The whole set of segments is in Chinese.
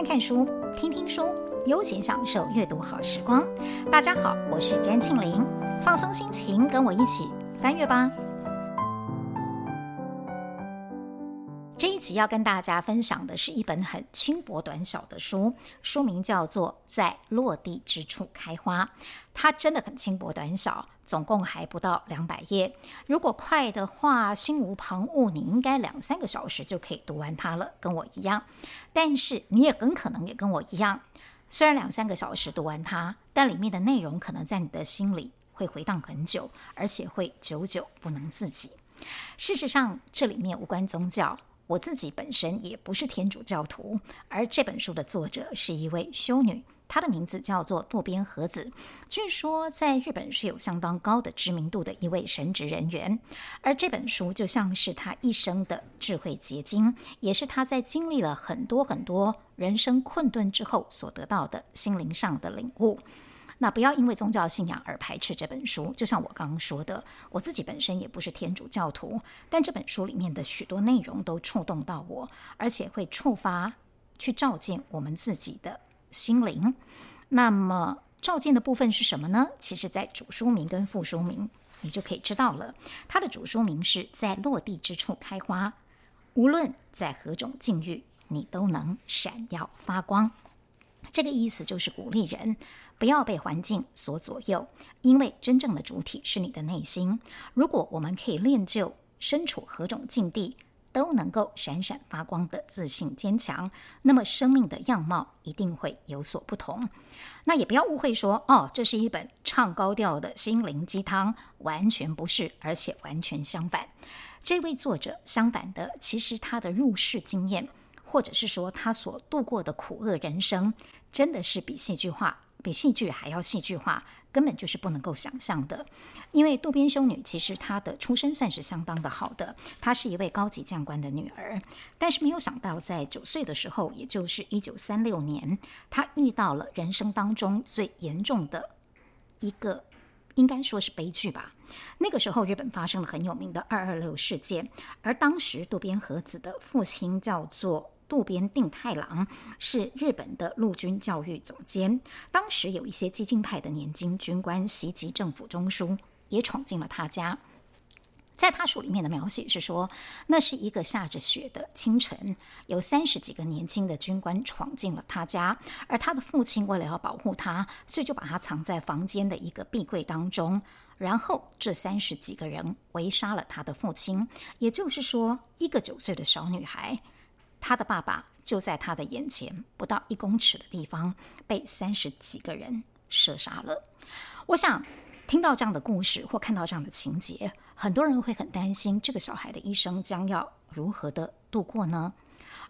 看看书，听听书，悠闲享受阅读好时光。大家好，我是詹庆玲，放松心情，跟我一起翻阅吧。要跟大家分享的是一本很轻薄短小的书，书名叫做《在落地之处开花》。它真的很轻薄短小，总共还不到两百页。如果快的话，心无旁骛，你应该两三个小时就可以读完它了，跟我一样。但是你也很可能也跟我一样，虽然两三个小时读完它，但里面的内容可能在你的心里会回荡很久，而且会久久不能自己。事实上，这里面无关宗教。我自己本身也不是天主教徒，而这本书的作者是一位修女，她的名字叫做渡边和子，据说在日本是有相当高的知名度的一位神职人员。而这本书就像是她一生的智慧结晶，也是她在经历了很多很多人生困顿之后所得到的心灵上的领悟。那不要因为宗教信仰而排斥这本书。就像我刚刚说的，我自己本身也不是天主教徒，但这本书里面的许多内容都触动到我，而且会触发去照见我们自己的心灵。那么照见的部分是什么呢？其实，在主书名跟副书名你就可以知道了。它的主书名是在落地之处开花，无论在何种境遇，你都能闪耀发光。这个意思就是鼓励人不要被环境所左右，因为真正的主体是你的内心。如果我们可以练就身处何种境地都能够闪闪发光的自信坚强，那么生命的样貌一定会有所不同。那也不要误会说，哦，这是一本唱高调的心灵鸡汤，完全不是，而且完全相反。这位作者相反的，其实他的入世经验。或者是说他所度过的苦厄人生，真的是比戏剧化，比戏剧还要戏剧化，根本就是不能够想象的。因为渡边修女其实她的出身算是相当的好的，她是一位高级将官的女儿，但是没有想到在九岁的时候，也就是一九三六年，她遇到了人生当中最严重的一个，应该说是悲剧吧。那个时候日本发生了很有名的二二六事件，而当时渡边和子的父亲叫做。渡边定太郎是日本的陆军教育总监。当时有一些激进派的年轻军官袭击政府中枢，也闯进了他家。在他书里面的描写是说，那是一个下着雪的清晨，有三十几个年轻的军官闯进了他家，而他的父亲为了要保护他，所以就把他藏在房间的一个壁柜当中。然后这三十几个人围杀了他的父亲，也就是说，一个九岁的小女孩。他的爸爸就在他的眼前，不到一公尺的地方被三十几个人射杀了。我想听到这样的故事或看到这样的情节，很多人会很担心这个小孩的一生将要如何的度过呢？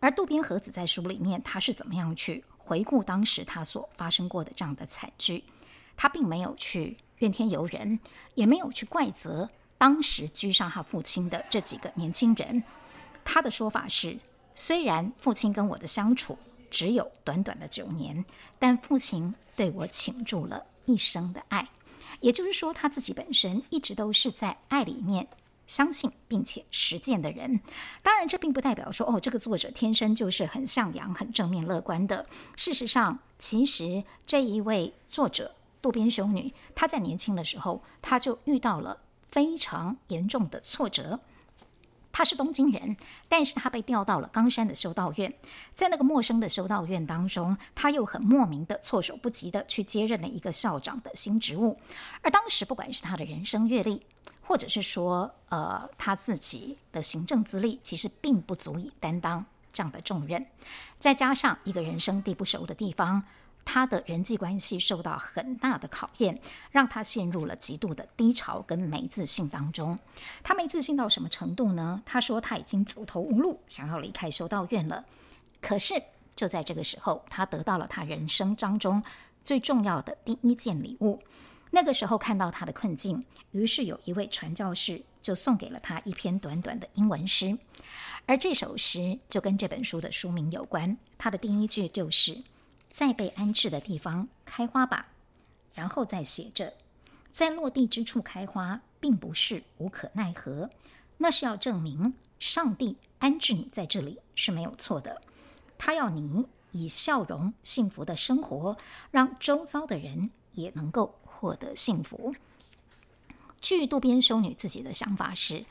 而渡边和子在书里面，他是怎么样去回顾当时他所发生过的这样的惨剧？他并没有去怨天尤人，也没有去怪责当时狙杀他父亲的这几个年轻人。他的说法是。虽然父亲跟我的相处只有短短的九年，但父亲对我倾注了一生的爱。也就是说，他自己本身一直都是在爱里面相信并且实践的人。当然，这并不代表说哦，这个作者天生就是很向阳、很正面、乐观的。事实上，其实这一位作者渡边修女，她在年轻的时候，她就遇到了非常严重的挫折。他是东京人，但是他被调到了冈山的修道院，在那个陌生的修道院当中，他又很莫名的措手不及的去接任了一个校长的新职务。而当时，不管是他的人生阅历，或者是说，呃，他自己的行政资历，其实并不足以担当这样的重任。再加上一个人生地不熟的地方。他的人际关系受到很大的考验，让他陷入了极度的低潮跟没自信当中。他没自信到什么程度呢？他说他已经走投无路，想要离开修道院了。可是就在这个时候，他得到了他人生当中最重要的第一件礼物。那个时候看到他的困境，于是有一位传教士就送给了他一篇短短的英文诗，而这首诗就跟这本书的书名有关。他的第一句就是。在被安置的地方开花吧，然后再写着，在落地之处开花，并不是无可奈何，那是要证明上帝安置你在这里是没有错的。他要你以笑容、幸福的生活，让周遭的人也能够获得幸福。据渡边修女自己的想法是，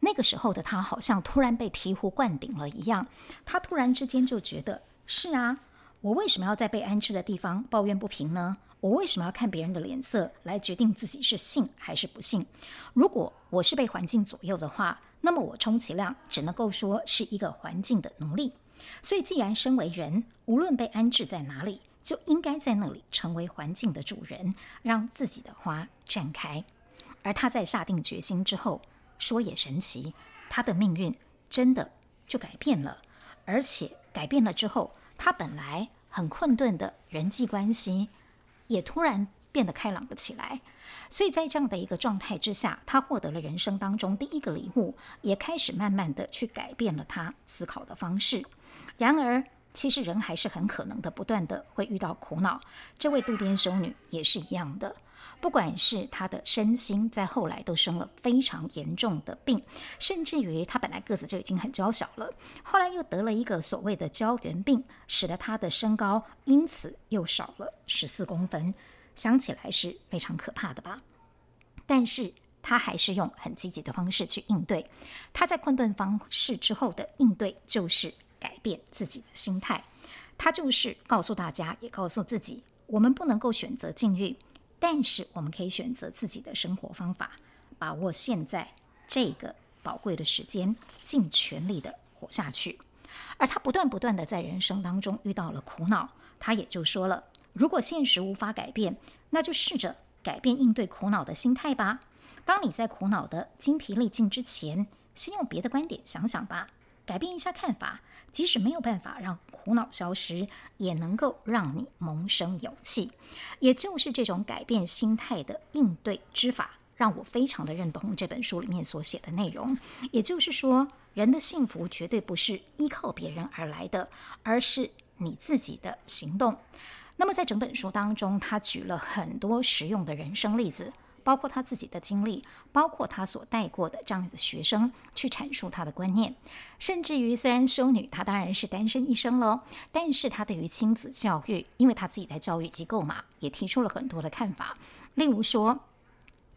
那个时候的她好像突然被醍醐灌顶了一样，她突然之间就觉得：是啊，我为什么要在被安置的地方抱怨不平呢？我为什么要看别人的脸色来决定自己是幸还是不幸？如果我是被环境左右的话，那么我充其量只能够说是一个环境的奴隶。所以，既然身为人，无论被安置在哪里，就应该在那里成为环境的主人，让自己的花绽开。而他在下定决心之后，说也神奇，他的命运真的就改变了。而且改变了之后，他本来很困顿的人际关系，也突然变得开朗了起来。所以在这样的一个状态之下，他获得了人生当中第一个礼物，也开始慢慢的去改变了他思考的方式。然而，其实人还是很可能的，不断的会遇到苦恼。这位渡边修女也是一样的，不管是他的身心，在后来都生了非常严重的病，甚至于他本来个子就已经很娇小了，后来又得了一个所谓的胶原病，使得他的身高因此又少了十四公分。想起来是非常可怕的吧？但是他还是用很积极的方式去应对。他在困顿方式之后的应对，就是改变自己的心态。他就是告诉大家，也告诉自己：我们不能够选择境遇，但是我们可以选择自己的生活方法，把握现在这个宝贵的时间，尽全力的活下去。而他不断不断的在人生当中遇到了苦恼，他也就说了。如果现实无法改变，那就试着改变应对苦恼的心态吧。当你在苦恼的精疲力尽之前，先用别的观点想想吧，改变一下看法。即使没有办法让苦恼消失，也能够让你萌生勇气。也就是这种改变心态的应对之法，让我非常的认同这本书里面所写的内容。也就是说，人的幸福绝对不是依靠别人而来的，而是你自己的行动。那么，在整本书当中，他举了很多实用的人生例子，包括他自己的经历，包括他所带过的这样的学生，去阐述他的观念。甚至于，虽然修女她当然是单身一生了，但是她对于亲子教育，因为她自己在教育机构嘛，也提出了很多的看法。例如说，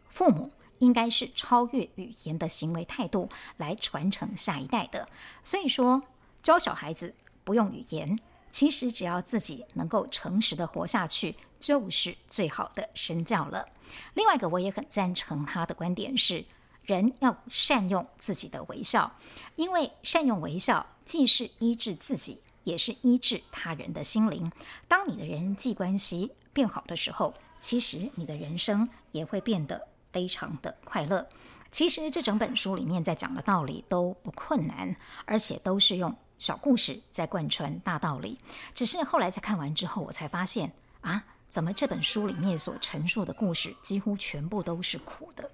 父母应该是超越语言的行为态度来传承下一代的。所以说，教小孩子不用语言。其实只要自己能够诚实的活下去，就是最好的身教了。另外一个，我也很赞成他的观点是，人要善用自己的微笑，因为善用微笑既是医治自己，也是医治他人的心灵。当你的人际关系变好的时候，其实你的人生也会变得非常的快乐。其实这整本书里面在讲的道理都不困难，而且都是用。小故事在贯穿大道理，只是后来在看完之后，我才发现啊，怎么这本书里面所陈述的故事几乎全部都是苦的，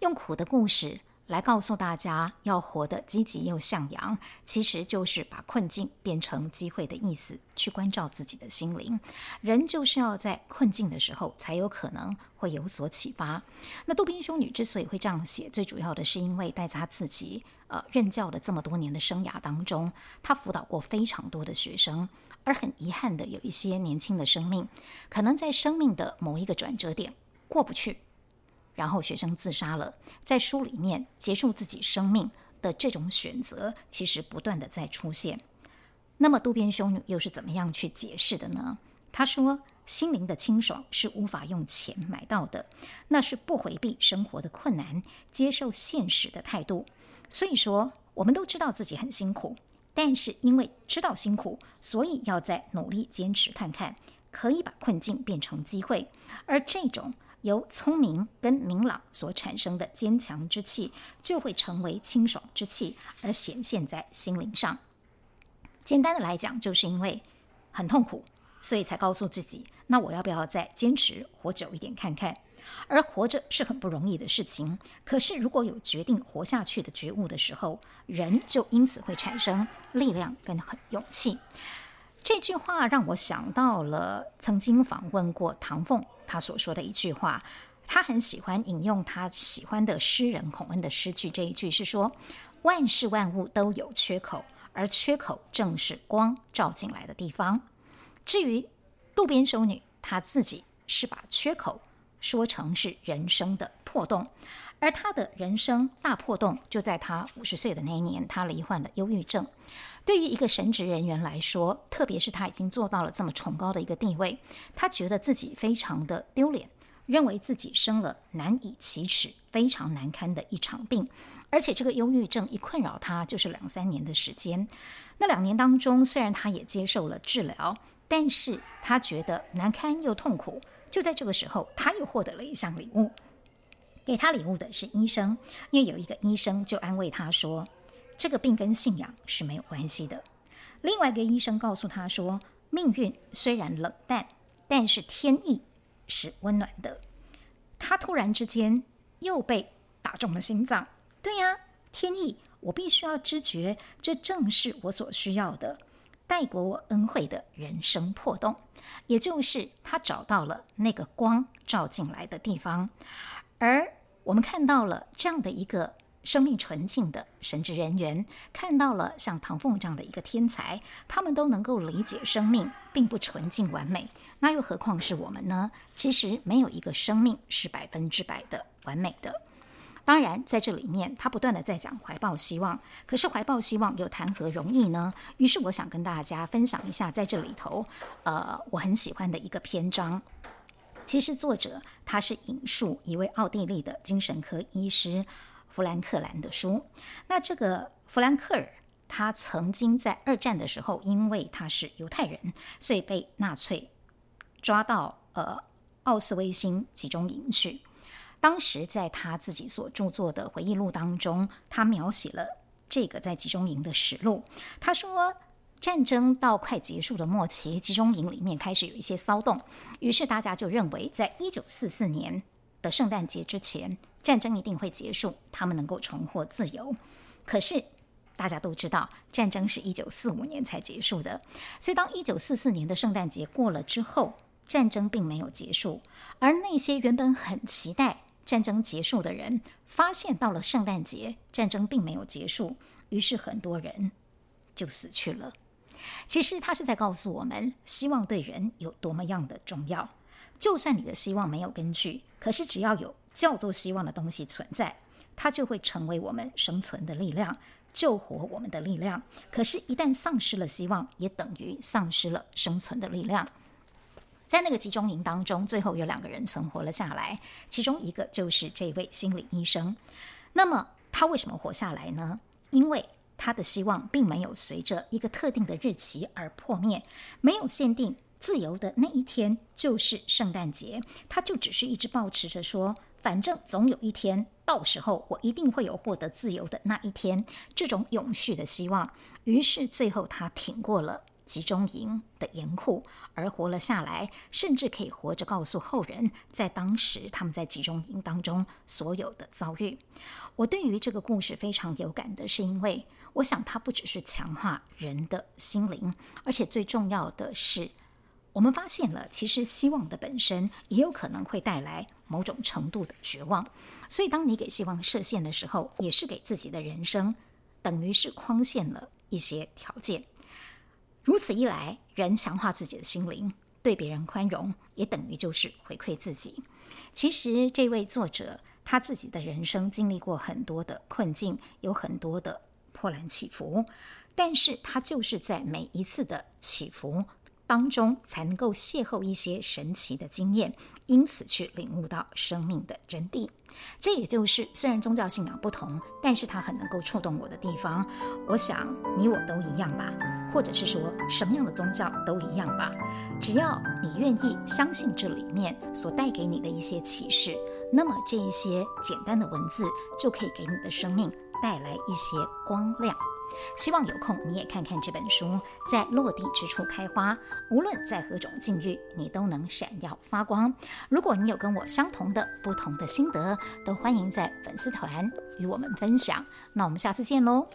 用苦的故事。来告诉大家，要活得积极又向阳，其实就是把困境变成机会的意思。去关照自己的心灵，人就是要在困境的时候才有可能会有所启发。那渡边修女之所以会这样写，最主要的是因为在她自己呃任教的这么多年的生涯当中，她辅导过非常多的学生，而很遗憾的有一些年轻的生命，可能在生命的某一个转折点过不去。然后学生自杀了，在书里面结束自己生命的这种选择，其实不断的在出现。那么渡边修女又是怎么样去解释的呢？她说：“心灵的清爽是无法用钱买到的，那是不回避生活的困难，接受现实的态度。所以说，我们都知道自己很辛苦，但是因为知道辛苦，所以要再努力坚持看看，可以把困境变成机会。而这种。”由聪明跟明朗所产生的坚强之气，就会成为清爽之气，而显现在心灵上。简单的来讲，就是因为很痛苦，所以才告诉自己：那我要不要再坚持活久一点看看？而活着是很不容易的事情，可是如果有决定活下去的觉悟的时候，人就因此会产生力量跟很勇气。这句话让我想到了曾经访问过唐凤，他所说的一句话，他很喜欢引用他喜欢的诗人孔恩的诗句。这一句是说：万事万物都有缺口，而缺口正是光照进来的地方。至于渡边修女，她自己是把缺口说成是人生的破洞，而他的人生大破洞就在他五十岁的那一年，他罹患了忧郁症。对于一个神职人员来说，特别是他已经做到了这么崇高的一个地位，他觉得自己非常的丢脸，认为自己生了难以启齿、非常难堪的一场病，而且这个忧郁症一困扰他就是两三年的时间。那两年当中，虽然他也接受了治疗，但是他觉得难堪又痛苦。就在这个时候，他又获得了一项礼物，给他礼物的是医生，因为有一个医生就安慰他说。这个病跟信仰是没有关系的。另外一个医生告诉他说：“命运虽然冷淡，但是天意是温暖的。”他突然之间又被打中了心脏。对呀，天意，我必须要知觉，这正是我所需要的，带给我恩惠的人生破洞，也就是他找到了那个光照进来的地方。而我们看到了这样的一个。生命纯净的神职人员看到了像唐凤这样的一个天才，他们都能够理解生命并不纯净完美，那又何况是我们呢？其实没有一个生命是百分之百的完美的。当然，在这里面他不断地在讲怀抱希望，可是怀抱希望又谈何容易呢？于是我想跟大家分享一下，在这里头，呃，我很喜欢的一个篇章。其实作者他是引述一位奥地利的精神科医师。弗兰克兰的书，那这个弗兰克尔，他曾经在二战的时候，因为他是犹太人，所以被纳粹抓到呃奥斯威辛集中营去。当时在他自己所著作的回忆录当中，他描写了这个在集中营的实录。他说，战争到快结束的末期，集中营里面开始有一些骚动，于是大家就认为，在一九四四年的圣诞节之前，战争一定会结束，他们能够重获自由。可是大家都知道，战争是一九四五年才结束的。所以当一九四四年的圣诞节过了之后，战争并没有结束。而那些原本很期待战争结束的人，发现到了圣诞节，战争并没有结束，于是很多人就死去了。其实他是在告诉我们，希望对人有多么样的重要。就算你的希望没有根据，可是只要有。叫做希望的东西存在，它就会成为我们生存的力量，救活我们的力量。可是，一旦丧失了希望，也等于丧失了生存的力量。在那个集中营当中，最后有两个人存活了下来，其中一个就是这位心理医生。那么，他为什么活下来呢？因为他的希望并没有随着一个特定的日期而破灭，没有限定自由的那一天就是圣诞节，他就只是一直保持着说。反正总有一天，到时候我一定会有获得自由的那一天，这种永续的希望。于是最后他挺过了集中营的严酷，而活了下来，甚至可以活着告诉后人，在当时他们在集中营当中所有的遭遇。我对于这个故事非常有感的是，因为我想它不只是强化人的心灵，而且最重要的是。我们发现了，其实希望的本身也有可能会带来某种程度的绝望。所以，当你给希望设限的时候，也是给自己的人生，等于是框限了一些条件。如此一来，人强化自己的心灵，对别人宽容，也等于就是回馈自己。其实，这位作者他自己的人生经历过很多的困境，有很多的波澜起伏，但是他就是在每一次的起伏。当中才能够邂逅一些神奇的经验，因此去领悟到生命的真谛。这也就是虽然宗教信仰不同，但是它很能够触动我的地方。我想你我都一样吧，或者是说什么样的宗教都一样吧。只要你愿意相信这里面所带给你的一些启示，那么这一些简单的文字就可以给你的生命带来一些光亮。希望有空你也看看这本书，在落地之处开花。无论在何种境遇，你都能闪耀发光。如果你有跟我相同的、不同的心得，都欢迎在粉丝团与我们分享。那我们下次见喽。